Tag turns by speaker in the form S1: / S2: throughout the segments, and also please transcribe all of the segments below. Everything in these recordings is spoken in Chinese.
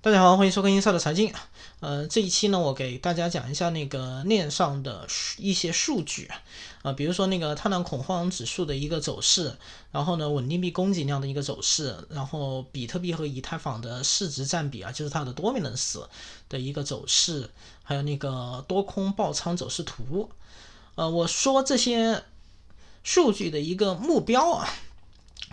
S1: 大家好，欢迎收看英少的财经。呃，这一期呢，我给大家讲一下那个链上的一些数据啊，比如说那个贪婪恐慌指数的一个走势，然后呢，稳定币供给量的一个走势，然后比特币和以太坊的市值占比啊，就是它的多米能斯的一个走势，还有那个多空爆仓走势图。呃，我说这些数据的一个目标啊，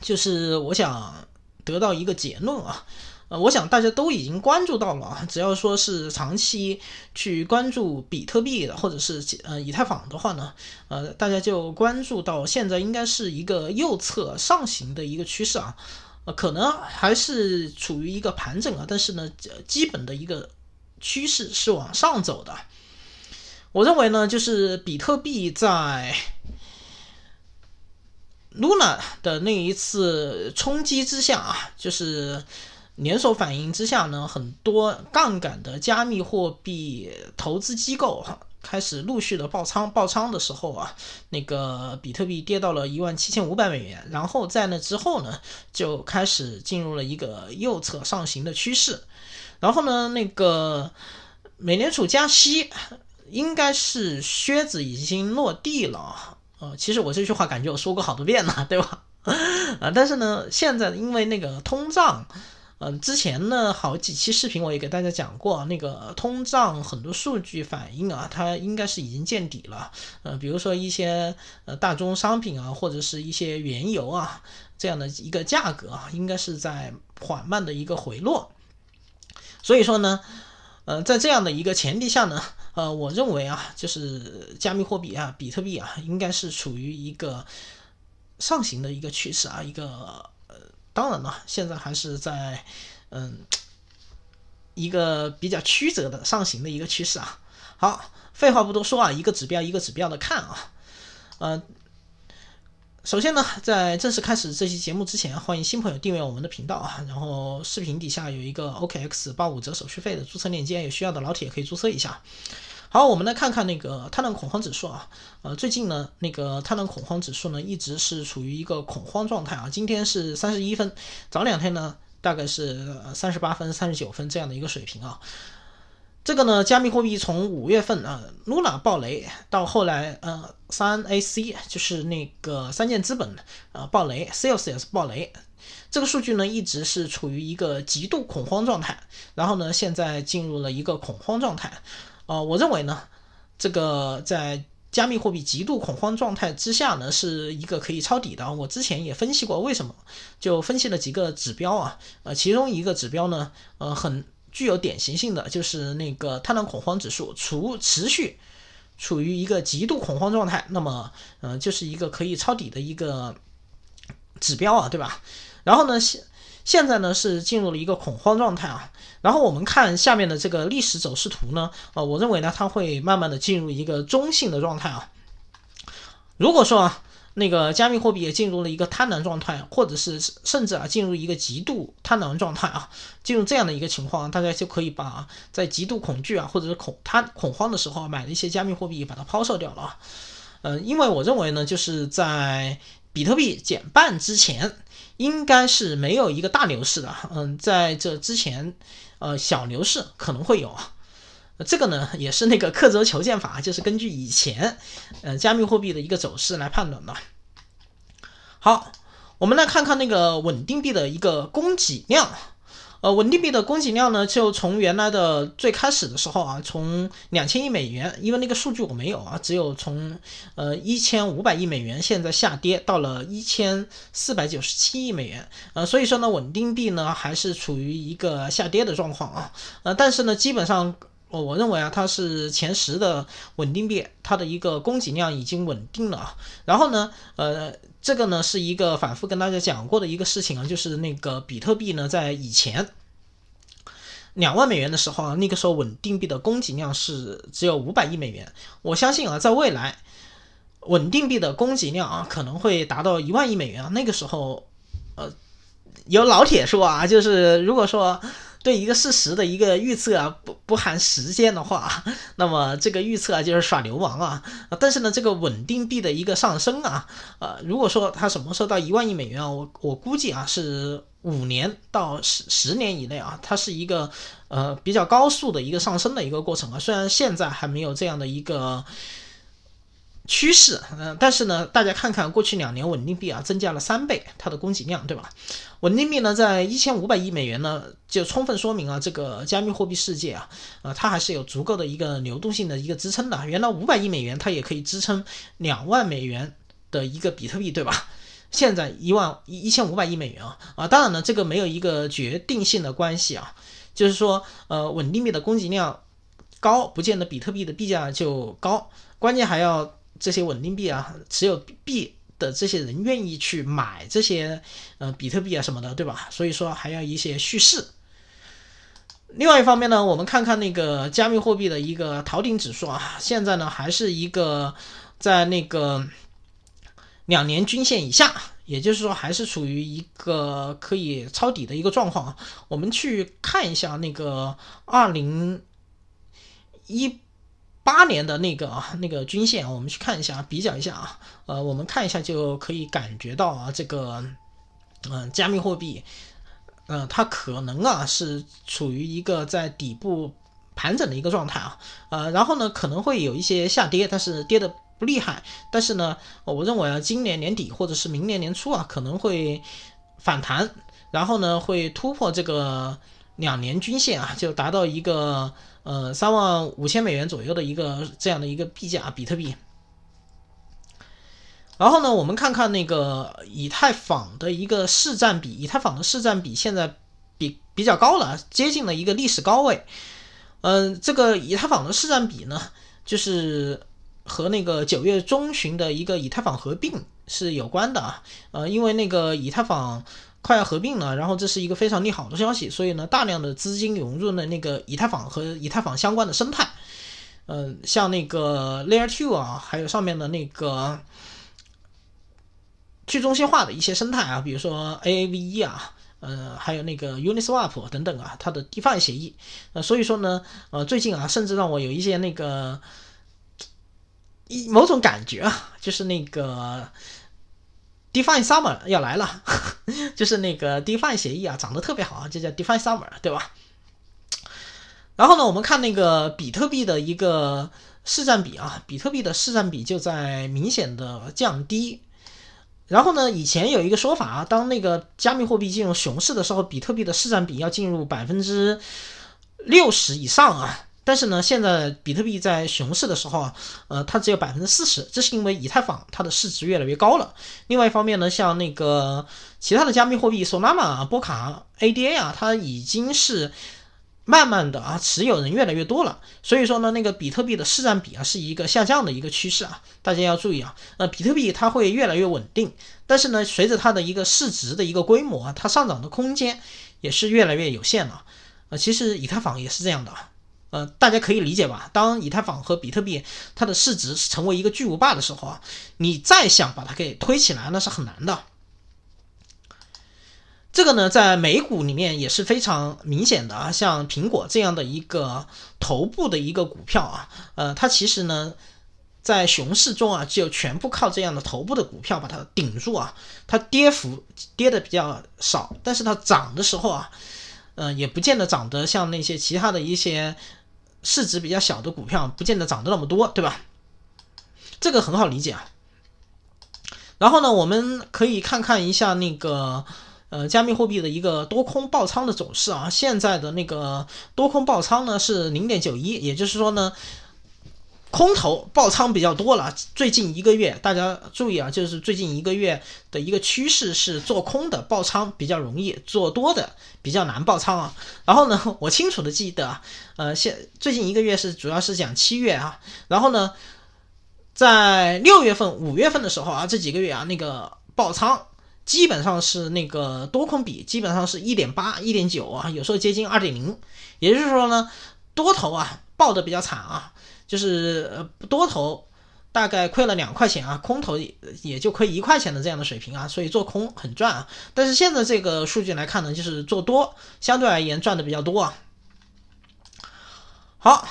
S1: 就是我想得到一个结论啊。呃，我想大家都已经关注到了啊，只要说是长期去关注比特币的，或者是呃以太坊的话呢，呃，大家就关注到现在应该是一个右侧上行的一个趋势啊，呃，可能还是处于一个盘整啊，但是呢，基本的一个趋势是往上走的。我认为呢，就是比特币在 Luna 的那一次冲击之下啊，就是。连锁反应之下呢，很多杠杆的加密货币投资机构开始陆续的爆仓。爆仓的时候啊，那个比特币跌到了一万七千五百美元，然后在那之后呢，就开始进入了一个右侧上行的趋势。然后呢，那个美联储加息应该是靴子已经落地了。呃，其实我这句话感觉我说过好多遍了，对吧？啊，但是呢，现在因为那个通胀。嗯，之前呢好几期视频我也给大家讲过，那个通胀很多数据反映啊，它应该是已经见底了。呃，比如说一些呃大宗商品啊，或者是一些原油啊这样的一个价格啊，应该是在缓慢的一个回落。所以说呢，呃，在这样的一个前提下呢，呃，我认为啊，就是加密货币啊，比特币啊，应该是处于一个上行的一个趋势啊，一个。当然了，现在还是在嗯一个比较曲折的上行的一个趋势啊。好，废话不多说啊，一个指标一个指标的看啊。呃，首先呢，在正式开始这期节目之前，欢迎新朋友订阅我们的频道啊。然后视频底下有一个 OKX 八五折手续费的注册链接，有需要的老铁可以注册一下。好，我们来看看那个贪婪恐慌指数啊，呃，最近呢，那个贪婪恐慌指数呢，一直是处于一个恐慌状态啊。今天是三十一分，早两天呢，大概是三十八分、三十九分这样的一个水平啊。这个呢，加密货币从五月份啊，Luna 爆雷到后来呃，三 AC 就是那个三箭资本啊爆雷，Sales 也是爆雷，这个数据呢，一直是处于一个极度恐慌状态，然后呢，现在进入了一个恐慌状态。啊，我认为呢，这个在加密货币极度恐慌状态之下呢，是一个可以抄底的。我之前也分析过为什么，就分析了几个指标啊，呃，其中一个指标呢，呃，很具有典型性的，就是那个贪婪恐慌指数，除持续处于一个极度恐慌状态，那么，呃，就是一个可以抄底的一个指标啊，对吧？然后呢，现现在呢是进入了一个恐慌状态啊，然后我们看下面的这个历史走势图呢，呃，我认为呢它会慢慢的进入一个中性的状态啊。如果说啊那个加密货币也进入了一个贪婪状态，或者是甚至啊进入一个极度贪婪状态啊，进入这样的一个情况，大家就可以把在极度恐惧啊或者是恐贪恐慌的时候买的一些加密货币把它抛售掉了啊。嗯，因为我认为呢，就是在比特币减半之前。应该是没有一个大牛市的，嗯，在这之前，呃，小牛市可能会有，这个呢也是那个刻舟求剑法，就是根据以前，呃，加密货币的一个走势来判断的。好，我们来看看那个稳定币的一个供给量。呃，稳定币的供给量呢，就从原来的最开始的时候啊，从两千亿美元，因为那个数据我没有啊，只有从呃一千五百亿美元，现在下跌到了一千四百九十七亿美元，呃，所以说呢，稳定币呢还是处于一个下跌的状况啊，呃，但是呢，基本上我我认为啊，它是前十的稳定币，它的一个供给量已经稳定了啊，然后呢，呃。这个呢是一个反复跟大家讲过的一个事情啊，就是那个比特币呢，在以前两万美元的时候啊，那个时候稳定币的供给量是只有五百亿美元。我相信啊，在未来稳定币的供给量啊，可能会达到一万亿美元啊。那个时候，呃，有老铁说啊，就是如果说。对一个事实的一个预测啊，不不含时间的话，那么这个预测啊就是耍流氓啊！但是呢，这个稳定币的一个上升啊，呃，如果说它什么时候到一万亿美元啊，我我估计啊是五年到十十年以内啊，它是一个呃比较高速的一个上升的一个过程啊。虽然现在还没有这样的一个趋势，嗯，但是呢，大家看看过去两年稳定币啊增加了三倍它的供给量，对吧？稳定币呢在一千五百亿美元呢，就充分说明啊这个加密货币世界啊，呃，它还是有足够的一个流动性的一个支撑的。原来五百亿美元它也可以支撑两万美元的一个比特币，对吧？现在一万一千五百亿美元啊啊，当然呢，这个没有一个决定性的关系啊，就是说，呃，稳定币的供给量高，不见得比特币的币价就高，关键还要这些稳定币啊，持有币的这些人愿意去买这些呃比特币啊什么的，对吧？所以说还要一些叙事。另外一方面呢，我们看看那个加密货币的一个逃顶指数啊，现在呢还是一个在那个。两年均线以下，也就是说还是处于一个可以抄底的一个状况啊。我们去看一下那个二零一八年的那个啊那个均线，我们去看一下，比较一下啊。呃，我们看一下就可以感觉到啊，这个嗯，加密货币，呃，它可能啊是处于一个在底部盘整的一个状态啊。呃，然后呢可能会有一些下跌，但是跌的。不厉害，但是呢，我认为啊，今年年底或者是明年年初啊，可能会反弹，然后呢，会突破这个两年均线啊，就达到一个呃三万五千美元左右的一个这样的一个币价，比特币。然后呢，我们看看那个以太坊的一个市占比，以太坊的市占比现在比比较高了，接近了一个历史高位。嗯，这个以太坊的市占比呢，就是。和那个九月中旬的一个以太坊合并是有关的啊，呃，因为那个以太坊快要合并了，然后这是一个非常利好的消息，所以呢，大量的资金涌入了那个以太坊和以太坊相关的生态，嗯，像那个 Layer Two 啊，还有上面的那个去中心化的一些生态啊，比如说 Aave 啊，呃，还有那个 Uniswap 等等啊，它的 DeFi 协议，呃，所以说呢，呃，最近啊，甚至让我有一些那个。一某种感觉啊，就是那个 Define Summer 要来了，就是那个 Define 协议啊，涨得特别好啊，就叫 Define Summer，对吧？然后呢，我们看那个比特币的一个市占比啊，比特币的市占比就在明显的降低。然后呢，以前有一个说法啊，当那个加密货币进入熊市的时候，比特币的市占比要进入百分之六十以上啊。但是呢，现在比特币在熊市的时候啊，呃，它只有百分之四十，这是因为以太坊它的市值越来越高了。另外一方面呢，像那个其他的加密货币，Solana、波卡、ADA 啊，它已经是慢慢的啊，持有人越来越多了。所以说呢，那个比特币的市占比啊，是一个下降的一个趋势啊，大家要注意啊。呃，比特币它会越来越稳定，但是呢，随着它的一个市值的一个规模啊，它上涨的空间也是越来越有限了。呃，其实以太坊也是这样的。呃，大家可以理解吧？当以太坊和比特币它的市值成为一个巨无霸的时候啊，你再想把它给推起来，那是很难的。这个呢，在美股里面也是非常明显的啊，像苹果这样的一个头部的一个股票啊，呃，它其实呢，在熊市中啊，就全部靠这样的头部的股票把它顶住啊，它跌幅跌的比较少，但是它涨的时候啊，呃，也不见得涨得像那些其他的一些。市值比较小的股票不见得涨得那么多，对吧？这个很好理解啊。然后呢，我们可以看看一下那个呃加密货币的一个多空爆仓的走势啊。现在的那个多空爆仓呢是零点九一，也就是说呢。空头爆仓比较多了，最近一个月大家注意啊，就是最近一个月的一个趋势是做空的爆仓比较容易，做多的比较难爆仓啊。然后呢，我清楚的记得，呃，现最近一个月是主要是讲七月啊，然后呢，在六月份、五月份的时候啊，这几个月啊，那个爆仓基本上是那个多空比基本上是一点八、一点九啊，有时候接近二点零，也就是说呢，多头啊爆的比较惨啊。就是呃多头大概亏了两块钱啊，空头也就亏一块钱的这样的水平啊，所以做空很赚啊。但是现在这个数据来看呢，就是做多相对而言赚的比较多啊。好，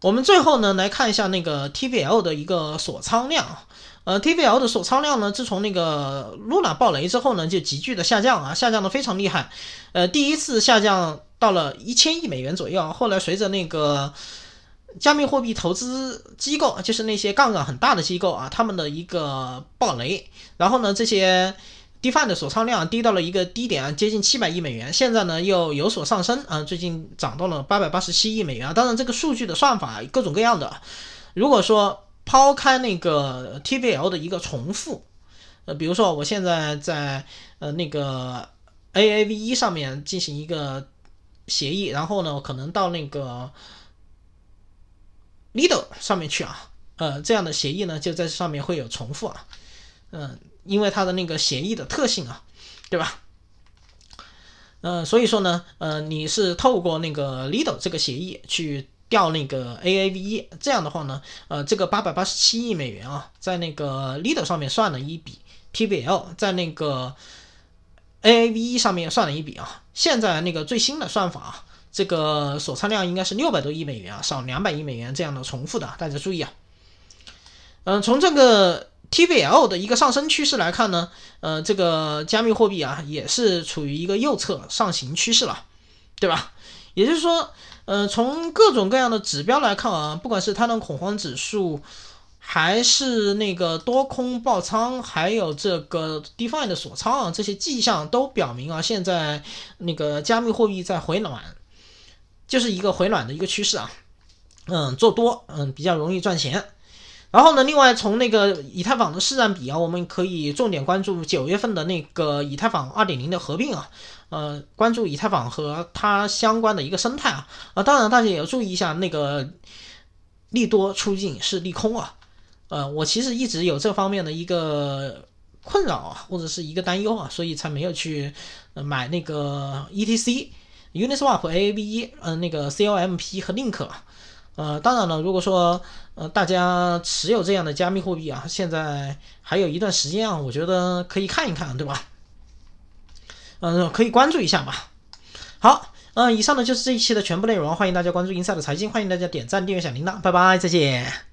S1: 我们最后呢来看一下那个 TVL 的一个锁仓量，呃，TVL 的锁仓量呢，自从那个 Luna 爆雷之后呢，就急剧的下降啊，下降的非常厉害。呃，第一次下降到了一千亿美元左右，后来随着那个加密货币投资机构，就是那些杠杆很大的机构啊，他们的一个爆雷，然后呢，这些 DeFi 的锁仓量低到了一个低点，接近七百亿美元，现在呢又有所上升啊，最近涨到了八百八十七亿美元。当然，这个数据的算法各种各样的，如果说。抛开那个 TVL 的一个重复，呃，比如说我现在在呃那个 AAVE 上面进行一个协议，然后呢，可能到那个 Lido 上面去啊，呃，这样的协议呢就在上面会有重复啊，嗯，因为它的那个协议的特性啊，对吧？嗯，所以说呢，呃，你是透过那个 Lido 这个协议去。调那个 AAVE，这样的话呢，呃，这个八百八十七亿美元啊，在那个 Lido 上面算了一笔 PVL，在那个 AAVE 上面算了一笔啊。现在那个最新的算法啊，这个锁仓量应该是六百多亿美元啊，少两百亿美元这样的重复的，大家注意啊。嗯，从这个 TVL 的一个上升趋势来看呢，呃，这个加密货币啊，也是处于一个右侧上行趋势了，对吧？也就是说。呃，从各种各样的指标来看啊，不管是它的恐慌指数，还是那个多空爆仓，还有这个 DeFi 的锁仓啊，这些迹象都表明啊，现在那个加密货币在回暖，就是一个回暖的一个趋势啊。嗯，做多，嗯，比较容易赚钱。然后呢，另外从那个以太坊的市占比啊，我们可以重点关注九月份的那个以太坊二点零的合并啊，呃，关注以太坊和它相关的一个生态啊，啊，当然大家也要注意一下那个利多出尽是利空啊，呃，我其实一直有这方面的一个困扰啊，或者是一个担忧啊，所以才没有去买那个 ETC、Uniswap、AAVE、嗯，那个 CLMP 和 Link。呃，当然了，如果说呃大家持有这样的加密货币啊，现在还有一段时间啊，我觉得可以看一看，对吧？嗯，可以关注一下吧。好，嗯，以上呢就是这一期的全部内容，欢迎大家关注 Inside 财经，欢迎大家点赞、订阅、小铃铛，拜拜，再见。